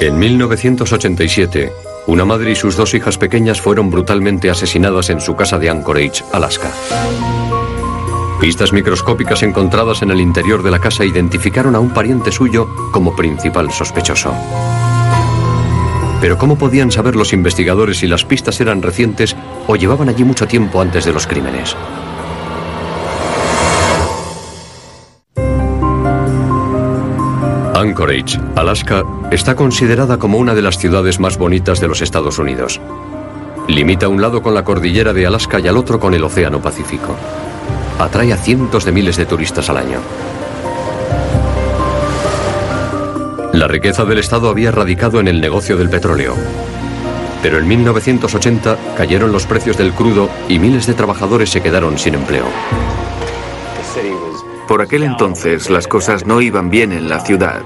En 1987, una madre y sus dos hijas pequeñas fueron brutalmente asesinadas en su casa de Anchorage, Alaska. Pistas microscópicas encontradas en el interior de la casa identificaron a un pariente suyo como principal sospechoso. Pero ¿cómo podían saber los investigadores si las pistas eran recientes o llevaban allí mucho tiempo antes de los crímenes? Anchorage, Alaska, está considerada como una de las ciudades más bonitas de los Estados Unidos. Limita a un lado con la cordillera de Alaska y al otro con el Océano Pacífico. Atrae a cientos de miles de turistas al año. La riqueza del Estado había radicado en el negocio del petróleo. Pero en 1980 cayeron los precios del crudo y miles de trabajadores se quedaron sin empleo. Por aquel entonces las cosas no iban bien en la ciudad.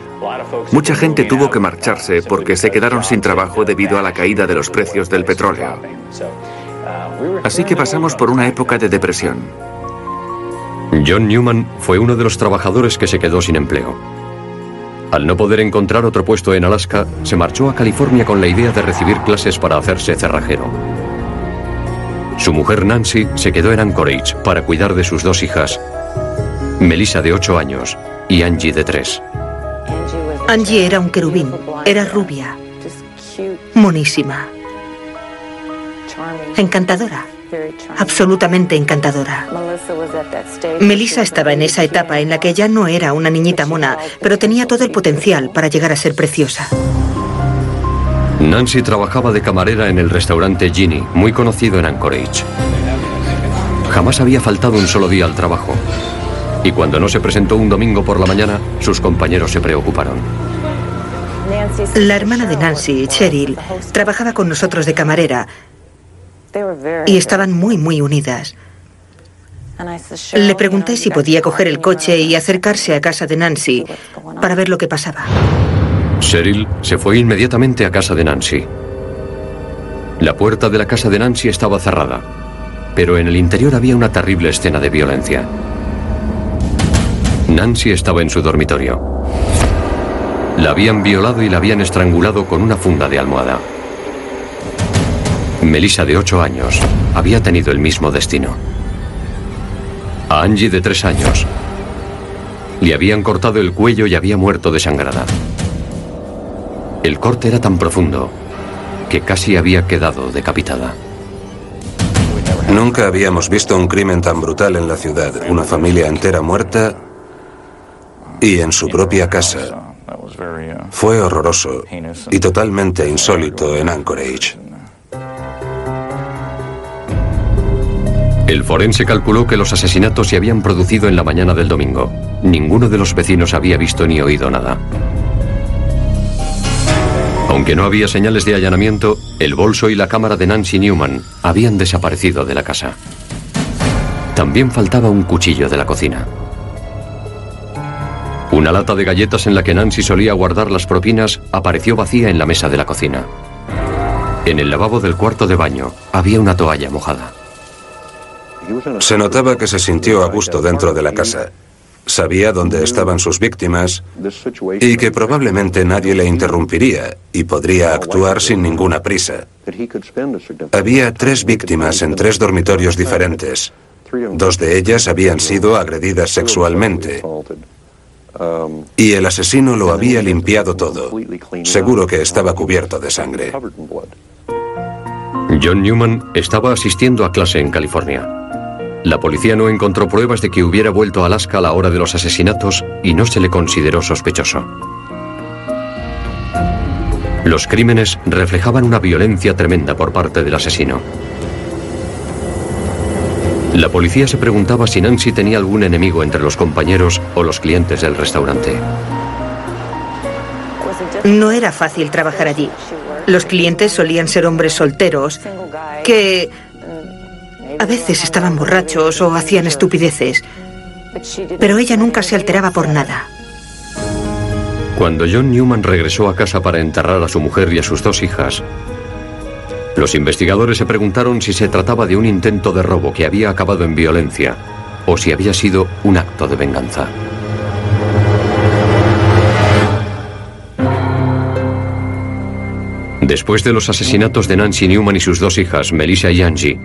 Mucha gente tuvo que marcharse porque se quedaron sin trabajo debido a la caída de los precios del petróleo. Así que pasamos por una época de depresión. John Newman fue uno de los trabajadores que se quedó sin empleo. Al no poder encontrar otro puesto en Alaska, se marchó a California con la idea de recibir clases para hacerse cerrajero. Su mujer Nancy se quedó en Anchorage para cuidar de sus dos hijas Melissa de 8 años y Angie de 3. Angie era un querubín, era rubia, monísima, encantadora, absolutamente encantadora. Melissa estaba en esa etapa en la que ya no era una niñita mona, pero tenía todo el potencial para llegar a ser preciosa. Nancy trabajaba de camarera en el restaurante Ginny, muy conocido en Anchorage. Jamás había faltado un solo día al trabajo. Y cuando no se presentó un domingo por la mañana, sus compañeros se preocuparon. La hermana de Nancy, Cheryl, trabajaba con nosotros de camarera y estaban muy, muy unidas. Le pregunté si podía coger el coche y acercarse a casa de Nancy para ver lo que pasaba. Cheryl se fue inmediatamente a casa de Nancy. La puerta de la casa de Nancy estaba cerrada, pero en el interior había una terrible escena de violencia. Nancy estaba en su dormitorio. La habían violado y la habían estrangulado con una funda de almohada. Melissa, de 8 años, había tenido el mismo destino. A Angie, de 3 años, le habían cortado el cuello y había muerto desangrada. El corte era tan profundo que casi había quedado decapitada. Nunca habíamos visto un crimen tan brutal en la ciudad. Una familia entera muerta y en su propia casa. Fue horroroso y totalmente insólito en Anchorage. El forense calculó que los asesinatos se habían producido en la mañana del domingo. Ninguno de los vecinos había visto ni oído nada. Aunque no había señales de allanamiento, el bolso y la cámara de Nancy Newman habían desaparecido de la casa. También faltaba un cuchillo de la cocina. Una lata de galletas en la que Nancy solía guardar las propinas apareció vacía en la mesa de la cocina. En el lavabo del cuarto de baño había una toalla mojada. Se notaba que se sintió a gusto dentro de la casa. Sabía dónde estaban sus víctimas y que probablemente nadie le interrumpiría y podría actuar sin ninguna prisa. Había tres víctimas en tres dormitorios diferentes. Dos de ellas habían sido agredidas sexualmente. Y el asesino lo había limpiado todo. Seguro que estaba cubierto de sangre. John Newman estaba asistiendo a clase en California. La policía no encontró pruebas de que hubiera vuelto a Alaska a la hora de los asesinatos y no se le consideró sospechoso. Los crímenes reflejaban una violencia tremenda por parte del asesino. La policía se preguntaba si Nancy tenía algún enemigo entre los compañeros o los clientes del restaurante. No era fácil trabajar allí. Los clientes solían ser hombres solteros que a veces estaban borrachos o hacían estupideces. Pero ella nunca se alteraba por nada. Cuando John Newman regresó a casa para enterrar a su mujer y a sus dos hijas, los investigadores se preguntaron si se trataba de un intento de robo que había acabado en violencia o si había sido un acto de venganza. Después de los asesinatos de Nancy Newman y sus dos hijas, Melissa y Angie,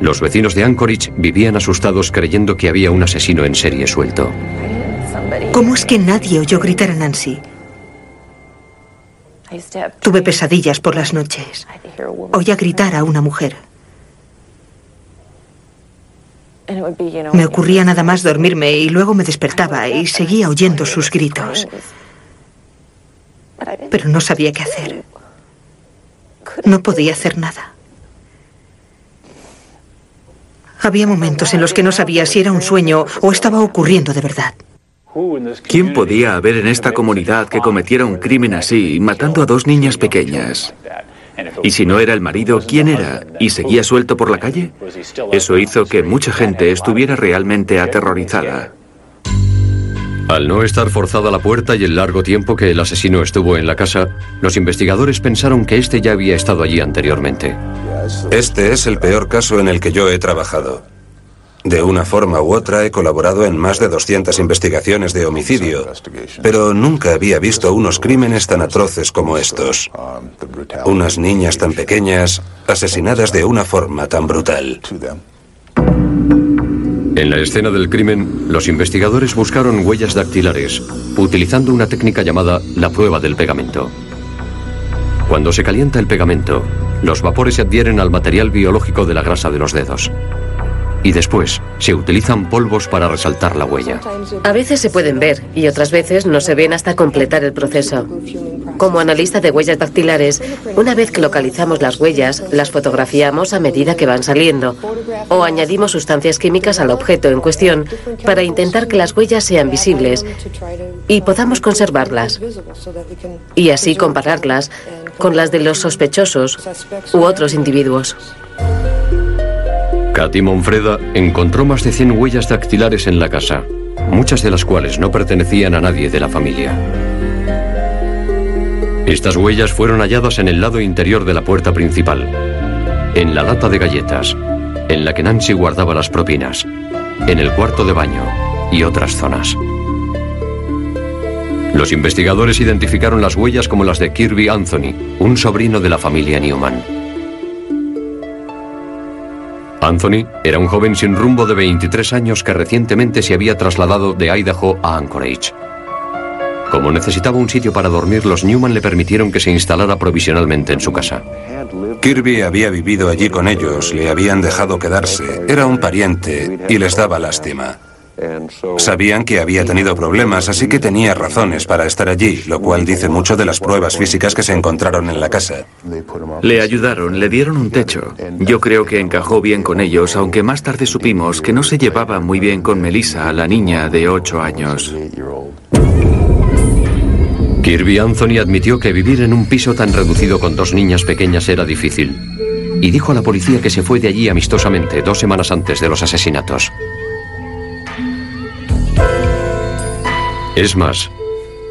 los vecinos de Anchorage vivían asustados creyendo que había un asesino en serie suelto. ¿Cómo es que nadie oyó gritar a Nancy? Tuve pesadillas por las noches. Oía gritar a una mujer. Me ocurría nada más dormirme y luego me despertaba y seguía oyendo sus gritos. Pero no sabía qué hacer. No podía hacer nada. Había momentos en los que no sabía si era un sueño o estaba ocurriendo de verdad. ¿Quién podía haber en esta comunidad que cometiera un crimen así, matando a dos niñas pequeñas? Y si no era el marido, ¿quién era? ¿Y seguía suelto por la calle? Eso hizo que mucha gente estuviera realmente aterrorizada. Al no estar forzada la puerta y el largo tiempo que el asesino estuvo en la casa, los investigadores pensaron que este ya había estado allí anteriormente. Este es el peor caso en el que yo he trabajado. De una forma u otra he colaborado en más de 200 investigaciones de homicidio, pero nunca había visto unos crímenes tan atroces como estos. Unas niñas tan pequeñas asesinadas de una forma tan brutal. En la escena del crimen, los investigadores buscaron huellas dactilares, utilizando una técnica llamada la prueba del pegamento. Cuando se calienta el pegamento, los vapores se adhieren al material biológico de la grasa de los dedos y después se utilizan polvos para resaltar la huella. A veces se pueden ver y otras veces no se ven hasta completar el proceso. Como analista de huellas dactilares, una vez que localizamos las huellas, las fotografiamos a medida que van saliendo o añadimos sustancias químicas al objeto en cuestión para intentar que las huellas sean visibles y podamos conservarlas y así compararlas con las de los sospechosos u otros individuos. Katy Monfreda encontró más de 100 huellas dactilares en la casa, muchas de las cuales no pertenecían a nadie de la familia. Estas huellas fueron halladas en el lado interior de la puerta principal, en la lata de galletas, en la que Nancy guardaba las propinas, en el cuarto de baño y otras zonas. Los investigadores identificaron las huellas como las de Kirby Anthony, un sobrino de la familia Newman. Anthony era un joven sin rumbo de 23 años que recientemente se había trasladado de Idaho a Anchorage. Como necesitaba un sitio para dormir, los Newman le permitieron que se instalara provisionalmente en su casa. Kirby había vivido allí con ellos, le habían dejado quedarse, era un pariente y les daba lástima. Sabían que había tenido problemas, así que tenía razones para estar allí, lo cual dice mucho de las pruebas físicas que se encontraron en la casa. Le ayudaron, le dieron un techo. Yo creo que encajó bien con ellos, aunque más tarde supimos que no se llevaba muy bien con Melissa, la niña de 8 años. Kirby Anthony admitió que vivir en un piso tan reducido con dos niñas pequeñas era difícil. Y dijo a la policía que se fue de allí amistosamente dos semanas antes de los asesinatos. Es más,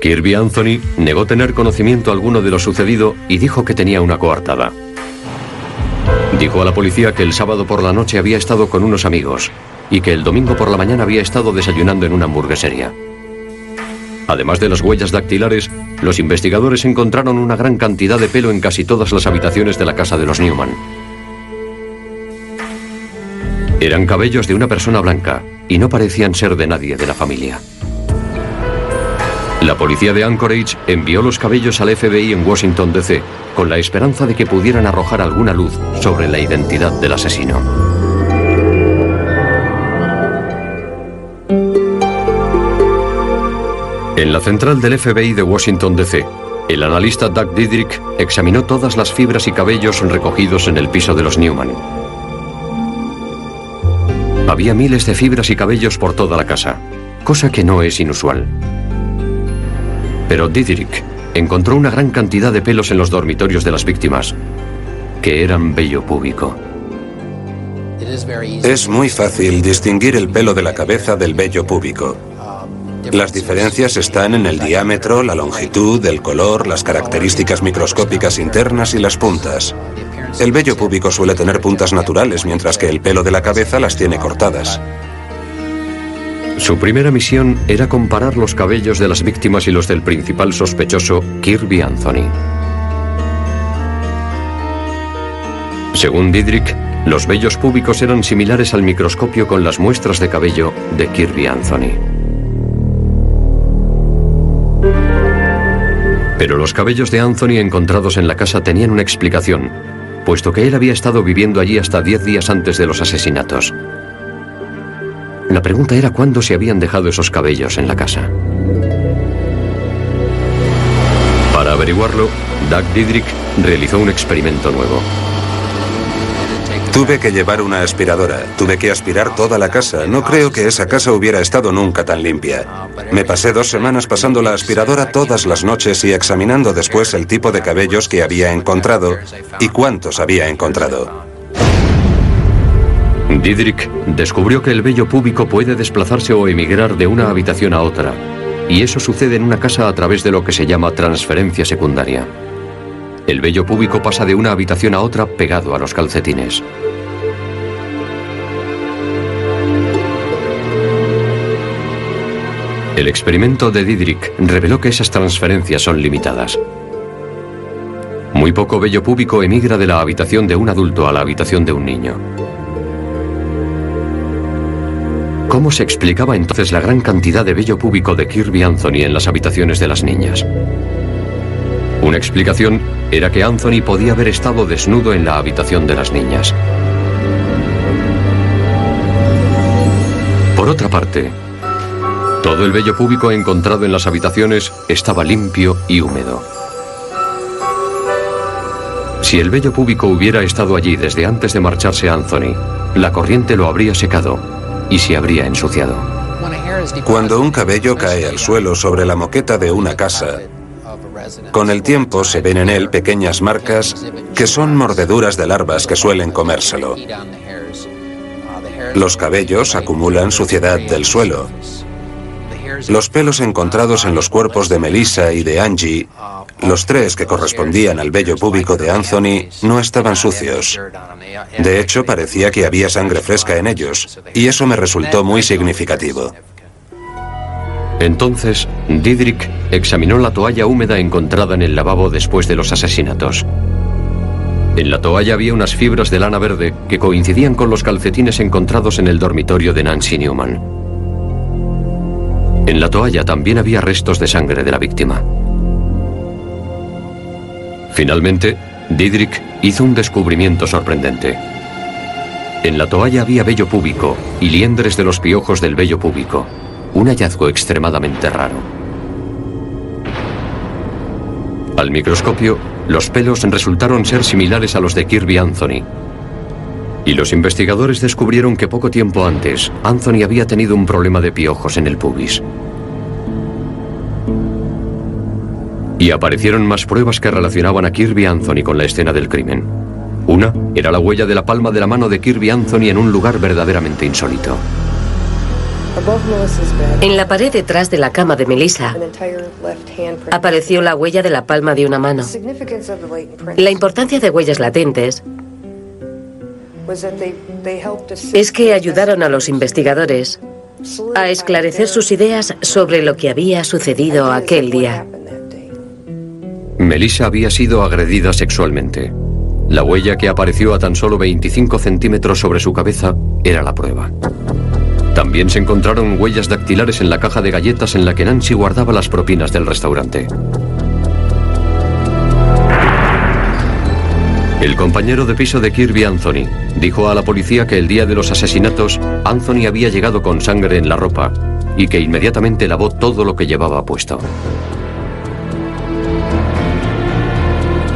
Kirby Anthony negó tener conocimiento alguno de lo sucedido y dijo que tenía una coartada. Dijo a la policía que el sábado por la noche había estado con unos amigos y que el domingo por la mañana había estado desayunando en una hamburguesería. Además de las huellas dactilares, los investigadores encontraron una gran cantidad de pelo en casi todas las habitaciones de la casa de los Newman. Eran cabellos de una persona blanca y no parecían ser de nadie de la familia. La policía de Anchorage envió los cabellos al FBI en Washington, D.C., con la esperanza de que pudieran arrojar alguna luz sobre la identidad del asesino. En la central del FBI de Washington, D.C., el analista Doug Didrick examinó todas las fibras y cabellos recogidos en el piso de los Newman. Había miles de fibras y cabellos por toda la casa, cosa que no es inusual. Pero Didrik encontró una gran cantidad de pelos en los dormitorios de las víctimas, que eran vello púbico. Es muy fácil distinguir el pelo de la cabeza del vello púbico. Las diferencias están en el diámetro, la longitud, el color, las características microscópicas internas y las puntas. El vello púbico suele tener puntas naturales, mientras que el pelo de la cabeza las tiene cortadas. Su primera misión era comparar los cabellos de las víctimas y los del principal sospechoso, Kirby Anthony. Según Didrik, los vellos púbicos eran similares al microscopio con las muestras de cabello de Kirby Anthony. Pero los cabellos de Anthony encontrados en la casa tenían una explicación, puesto que él había estado viviendo allí hasta 10 días antes de los asesinatos. La pregunta era cuándo se habían dejado esos cabellos en la casa. Para averiguarlo, Doug Didrik realizó un experimento nuevo. Tuve que llevar una aspiradora, tuve que aspirar toda la casa. No creo que esa casa hubiera estado nunca tan limpia. Me pasé dos semanas pasando la aspiradora todas las noches y examinando después el tipo de cabellos que había encontrado y cuántos había encontrado. Didrik descubrió que el vello púbico puede desplazarse o emigrar de una habitación a otra, y eso sucede en una casa a través de lo que se llama transferencia secundaria. El vello púbico pasa de una habitación a otra pegado a los calcetines. El experimento de Didrik reveló que esas transferencias son limitadas. Muy poco vello púbico emigra de la habitación de un adulto a la habitación de un niño. ¿Cómo se explicaba entonces la gran cantidad de vello púbico de Kirby Anthony en las habitaciones de las niñas? Una explicación era que Anthony podía haber estado desnudo en la habitación de las niñas. Por otra parte, todo el vello púbico encontrado en las habitaciones estaba limpio y húmedo. Si el vello púbico hubiera estado allí desde antes de marcharse Anthony, la corriente lo habría secado y se habría ensuciado. Cuando un cabello cae al suelo sobre la moqueta de una casa, con el tiempo se ven en él pequeñas marcas que son mordeduras de larvas que suelen comérselo. Los cabellos acumulan suciedad del suelo los pelos encontrados en los cuerpos de Melissa y de Angie, los tres que correspondían al vello púbico de Anthony, no estaban sucios. De hecho, parecía que había sangre fresca en ellos, y eso me resultó muy significativo. Entonces, Didrik examinó la toalla húmeda encontrada en el lavabo después de los asesinatos. En la toalla había unas fibras de lana verde que coincidían con los calcetines encontrados en el dormitorio de Nancy Newman. En la toalla también había restos de sangre de la víctima. Finalmente, Didrik hizo un descubrimiento sorprendente. En la toalla había vello púbico y liendres de los piojos del vello púbico, un hallazgo extremadamente raro. Al microscopio, los pelos resultaron ser similares a los de Kirby Anthony, y los investigadores descubrieron que poco tiempo antes, Anthony había tenido un problema de piojos en el pubis. Y aparecieron más pruebas que relacionaban a Kirby Anthony con la escena del crimen. Una era la huella de la palma de la mano de Kirby Anthony en un lugar verdaderamente insólito. En la pared detrás de la cama de Melissa apareció la huella de la palma de una mano. La importancia de huellas latentes es que ayudaron a los investigadores a esclarecer sus ideas sobre lo que había sucedido aquel día. Melissa había sido agredida sexualmente. La huella que apareció a tan solo 25 centímetros sobre su cabeza era la prueba. También se encontraron huellas dactilares en la caja de galletas en la que Nancy guardaba las propinas del restaurante. El compañero de piso de Kirby Anthony dijo a la policía que el día de los asesinatos Anthony había llegado con sangre en la ropa y que inmediatamente lavó todo lo que llevaba puesto.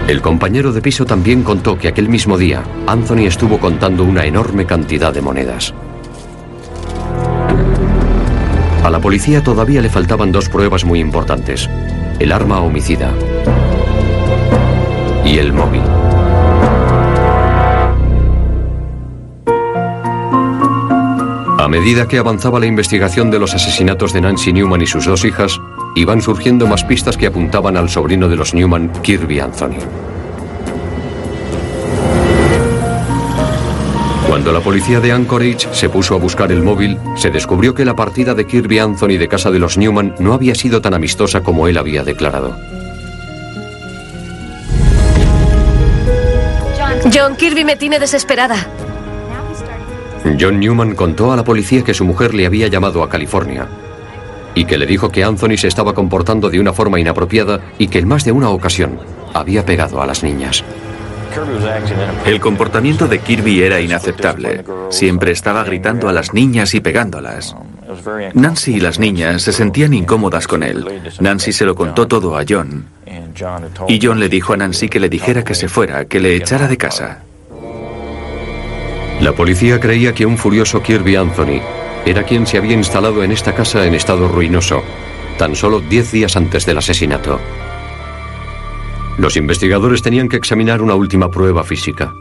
El compañero de piso también contó que aquel mismo día Anthony estuvo contando una enorme cantidad de monedas. A la policía todavía le faltaban dos pruebas muy importantes, el arma homicida y el móvil. Medida que avanzaba la investigación de los asesinatos de Nancy Newman y sus dos hijas, iban surgiendo más pistas que apuntaban al sobrino de los Newman, Kirby Anthony. Cuando la policía de Anchorage se puso a buscar el móvil, se descubrió que la partida de Kirby Anthony de casa de los Newman no había sido tan amistosa como él había declarado. John Kirby me tiene desesperada. John Newman contó a la policía que su mujer le había llamado a California y que le dijo que Anthony se estaba comportando de una forma inapropiada y que en más de una ocasión había pegado a las niñas. El comportamiento de Kirby era inaceptable. Siempre estaba gritando a las niñas y pegándolas. Nancy y las niñas se sentían incómodas con él. Nancy se lo contó todo a John. Y John le dijo a Nancy que le dijera que se fuera, que le echara de casa. La policía creía que un furioso Kirby Anthony era quien se había instalado en esta casa en estado ruinoso, tan solo diez días antes del asesinato. Los investigadores tenían que examinar una última prueba física.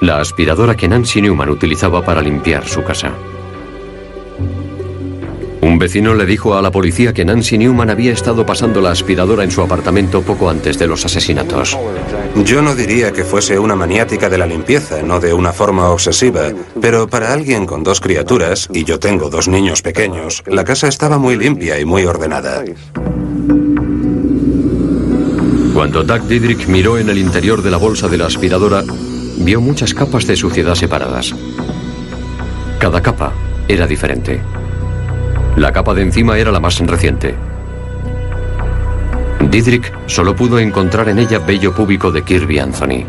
La aspiradora que Nancy Newman utilizaba para limpiar su casa. Un vecino le dijo a la policía que Nancy Newman había estado pasando la aspiradora en su apartamento poco antes de los asesinatos. Yo no diría que fuese una maniática de la limpieza, no de una forma obsesiva, pero para alguien con dos criaturas, y yo tengo dos niños pequeños, la casa estaba muy limpia y muy ordenada. Cuando Doug Didrik miró en el interior de la bolsa de la aspiradora, vio muchas capas de suciedad separadas. Cada capa era diferente. La capa de encima era la más reciente. Didrik solo pudo encontrar en ella vello púbico de Kirby Anthony.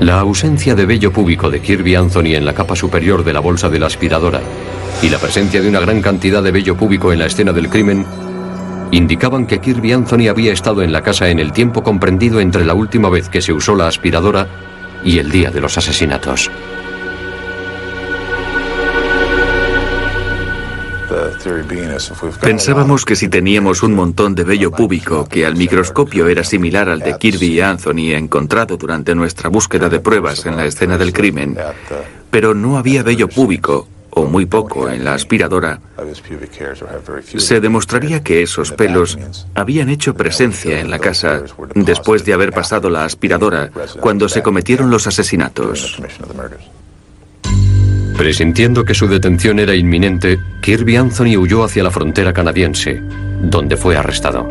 La ausencia de vello púbico de Kirby Anthony en la capa superior de la bolsa de la aspiradora y la presencia de una gran cantidad de vello púbico en la escena del crimen indicaban que Kirby Anthony había estado en la casa en el tiempo comprendido entre la última vez que se usó la aspiradora y el día de los asesinatos. Pensábamos que si teníamos un montón de vello púbico que al microscopio era similar al de Kirby y Anthony encontrado durante nuestra búsqueda de pruebas en la escena del crimen, pero no había vello púbico o muy poco en la aspiradora, se demostraría que esos pelos habían hecho presencia en la casa después de haber pasado la aspiradora cuando se cometieron los asesinatos. Presintiendo que su detención era inminente, Kirby Anthony huyó hacia la frontera canadiense, donde fue arrestado.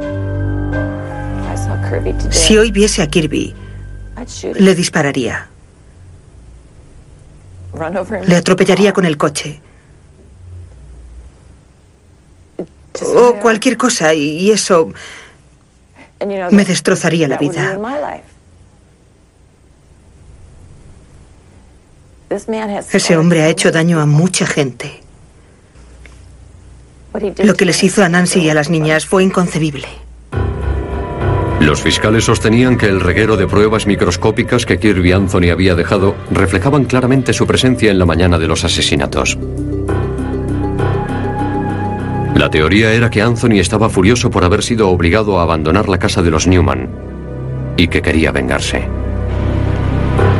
Si hoy viese a Kirby, le dispararía. Le atropellaría con el coche. O cualquier cosa, y eso me destrozaría la vida. Ese hombre ha hecho daño a mucha gente. Lo que les hizo a Nancy y a las niñas fue inconcebible. Los fiscales sostenían que el reguero de pruebas microscópicas que Kirby Anthony había dejado reflejaban claramente su presencia en la mañana de los asesinatos. La teoría era que Anthony estaba furioso por haber sido obligado a abandonar la casa de los Newman y que quería vengarse.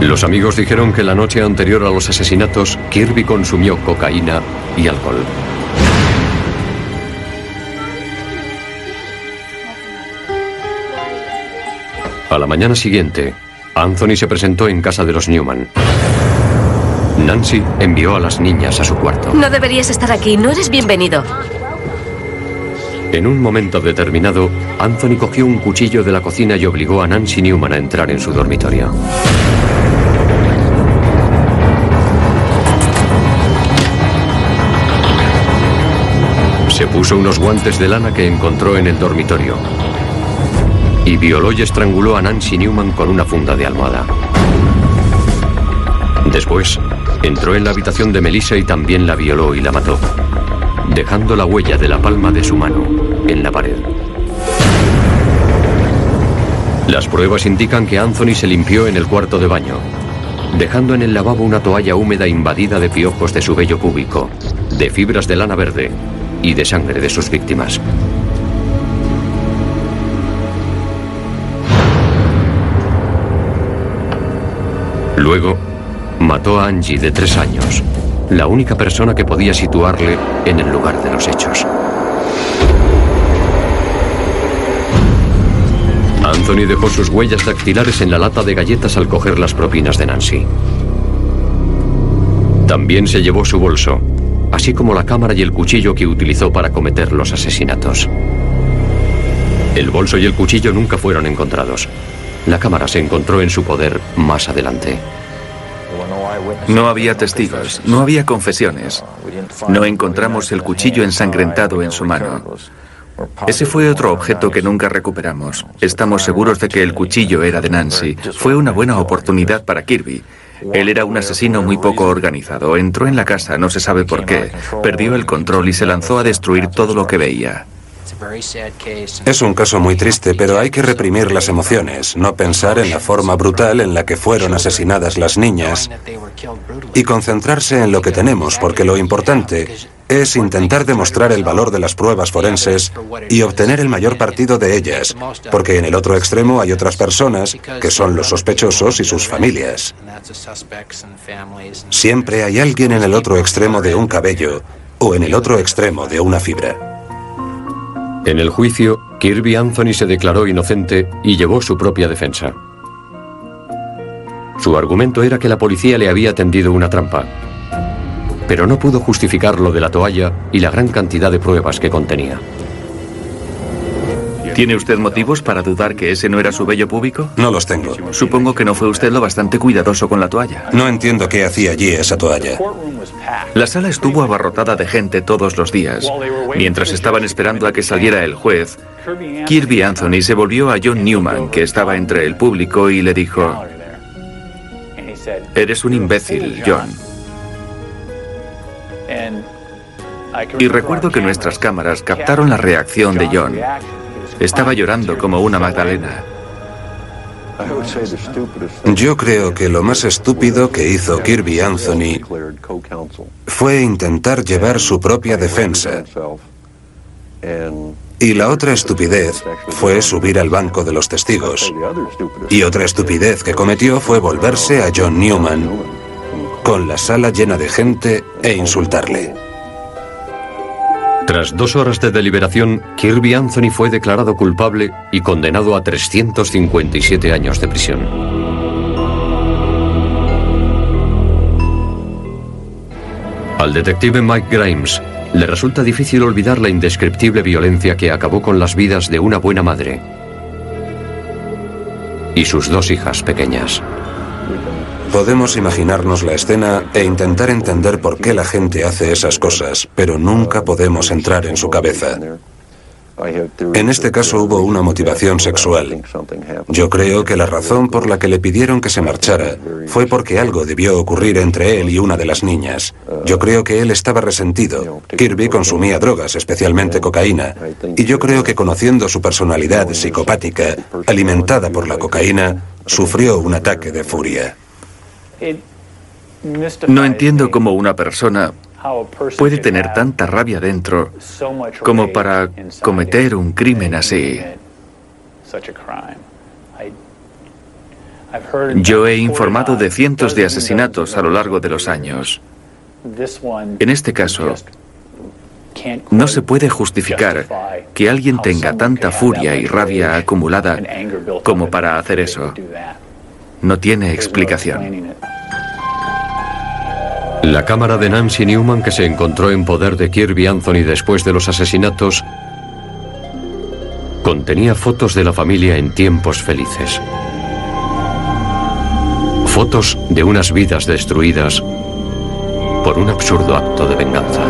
Los amigos dijeron que la noche anterior a los asesinatos, Kirby consumió cocaína y alcohol. A la mañana siguiente, Anthony se presentó en casa de los Newman. Nancy envió a las niñas a su cuarto. No deberías estar aquí, no eres bienvenido. En un momento determinado, Anthony cogió un cuchillo de la cocina y obligó a Nancy Newman a entrar en su dormitorio. Puso unos guantes de lana que encontró en el dormitorio y violó y estranguló a Nancy Newman con una funda de almohada. Después, entró en la habitación de Melissa y también la violó y la mató, dejando la huella de la palma de su mano en la pared. Las pruebas indican que Anthony se limpió en el cuarto de baño, dejando en el lavabo una toalla húmeda invadida de piojos de su vello púbico, de fibras de lana verde y de sangre de sus víctimas. Luego, mató a Angie de tres años, la única persona que podía situarle en el lugar de los hechos. Anthony dejó sus huellas dactilares en la lata de galletas al coger las propinas de Nancy. También se llevó su bolso, así como la cámara y el cuchillo que utilizó para cometer los asesinatos. El bolso y el cuchillo nunca fueron encontrados, La cámara se encontró en su poder más adelante. No había testigos, no había confesiones. No encontramos el cuchillo ensangrentado en su mano. Ese fue otro objeto que nunca recuperamos. Estamos seguros de que el cuchillo era de Nancy. Fue una buena oportunidad para Kirby. Él era un asesino muy poco organizado. Entró en la casa, no se sabe por qué. Perdió el control y se lanzó a destruir todo lo que veía. Es un caso muy triste, pero hay que reprimir las emociones, no pensar en la forma brutal en la que fueron asesinadas las niñas y concentrarse en lo que tenemos, porque lo importante es intentar demostrar el valor de las pruebas forenses y obtener el mayor partido de ellas, porque en el otro extremo hay otras personas que son los sospechosos y sus familias. Siempre hay alguien en el otro extremo de un cabello o en el otro extremo de una fibra. En el juicio, Kirby Anthony se declaró inocente y llevó su propia defensa. Su argumento era que la policía le había tendido una trampa, pero no pudo justificar lo de la toalla y la gran cantidad de pruebas que contenía. ¿Tiene usted motivos para dudar que ese no era su vello púbico? No los tengo. Supongo que no fue usted lo bastante cuidadoso con la toalla. No entiendo qué hacía allí esa toalla. La sala estuvo abarrotada de gente todos los días. Mientras estaban esperando a que saliera el juez, Kirby Anthony se volvió a John Newman, que estaba entre el público, y le dijo, Eres un imbécil, John. Y recuerdo que nuestras cámaras captaron la reacción de John. Estaba llorando como una Magdalena. Yo creo que lo más estúpido que hizo Kirby Anthony fue intentar llevar su propia defensa. Y la otra estupidez fue subir al banco de los testigos. Y otra estupidez que cometió fue volverse a John Newman con la sala llena de gente e insultarle. Tras dos horas de deliberación, Kirby Anthony fue declarado culpable y condenado a 357 años de prisión. Al detective Mike Grimes le resulta difícil olvidar la indescriptible violencia que acabó con las vidas de una buena madre y sus dos hijas pequeñas. Podemos imaginarnos la escena e intentar entender por qué la gente hace esas cosas, pero nunca podemos entrar en su cabeza. En este caso hubo una motivación sexual. Yo creo que la razón por la que le pidieron que se marchara fue porque algo debió ocurrir entre él y una de las niñas. Yo creo que él estaba resentido. Kirby consumía drogas, especialmente cocaína. Y yo creo que conociendo su personalidad psicopática, alimentada por la cocaína, sufrió un ataque de furia. No entiendo cómo una persona puede tener tanta rabia dentro como para cometer un crimen así. Yo he informado de cientos de asesinatos a lo largo de los años. En este caso, no se puede justificar que alguien tenga tanta furia y rabia acumulada como para hacer eso. No tiene explicación. La cámara de Nancy Newman que se encontró en poder de Kirby Anthony después de los asesinatos contenía fotos de la familia en tiempos felices. Fotos de unas vidas destruidas por un absurdo acto de venganza.